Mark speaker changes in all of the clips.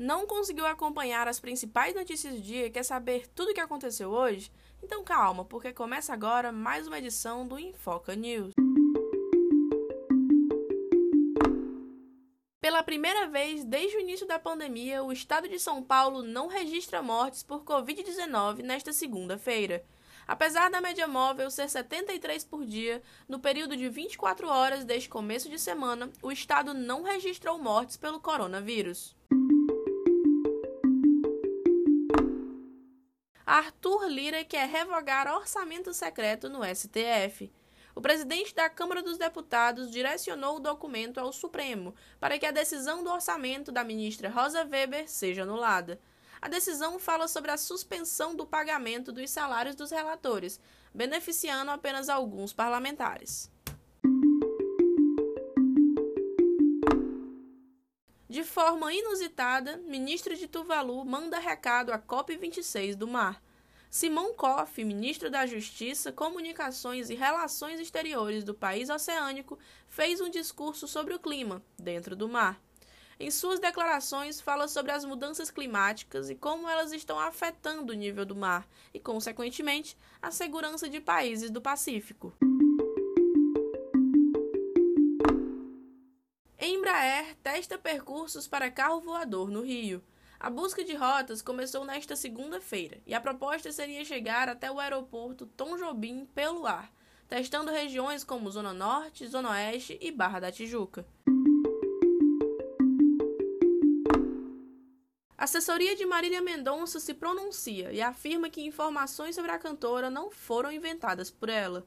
Speaker 1: Não conseguiu acompanhar as principais notícias do dia e quer saber tudo o que aconteceu hoje? Então calma, porque começa agora mais uma edição do Infoca News. Pela primeira vez desde o início da pandemia, o estado de São Paulo não registra mortes por Covid-19 nesta segunda-feira. Apesar da média móvel ser 73 por dia, no período de 24 horas deste começo de semana, o estado não registrou mortes pelo coronavírus. Arthur Lira quer revogar orçamento secreto no STF. O presidente da Câmara dos Deputados direcionou o documento ao Supremo para que a decisão do orçamento da ministra Rosa Weber seja anulada. A decisão fala sobre a suspensão do pagamento dos salários dos relatores, beneficiando apenas alguns parlamentares. Forma inusitada, ministro de Tuvalu manda recado à COP26 do mar. Simon Koff, ministro da Justiça, Comunicações e Relações Exteriores do país oceânico, fez um discurso sobre o clima dentro do mar. Em suas declarações, fala sobre as mudanças climáticas e como elas estão afetando o nível do mar e, consequentemente, a segurança de países do Pacífico. Embraer testa percursos para carro voador no Rio. A busca de rotas começou nesta segunda-feira e a proposta seria chegar até o aeroporto Tom Jobim pelo ar, testando regiões como Zona Norte, Zona Oeste e Barra da Tijuca. A assessoria de Marília Mendonça se pronuncia e afirma que informações sobre a cantora não foram inventadas por ela.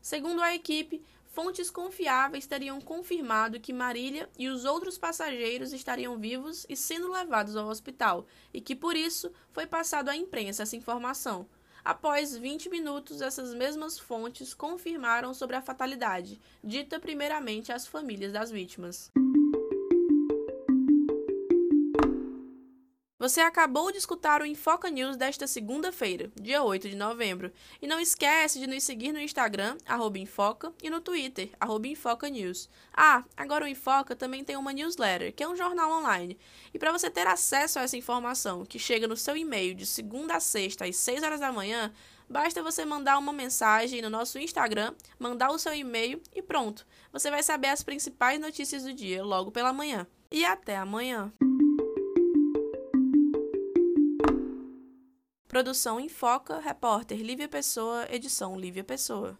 Speaker 1: Segundo a equipe, fontes confiáveis teriam confirmado que Marília e os outros passageiros estariam vivos e sendo levados ao hospital, e que por isso foi passado à imprensa essa informação. Após 20 minutos, essas mesmas fontes confirmaram sobre a fatalidade, dita primeiramente às famílias das vítimas. Você acabou de escutar o Infoca News desta segunda-feira, dia 8 de novembro. E não esquece de nos seguir no Instagram, Infoca, e no Twitter, InfocaNews. Ah, agora o Infoca também tem uma newsletter, que é um jornal online. E para você ter acesso a essa informação, que chega no seu e-mail de segunda a sexta às 6 horas da manhã, basta você mandar uma mensagem no nosso Instagram, mandar o seu e-mail e pronto. Você vai saber as principais notícias do dia logo pela manhã. E até amanhã! Produção em Foca, repórter Lívia Pessoa, edição Lívia Pessoa.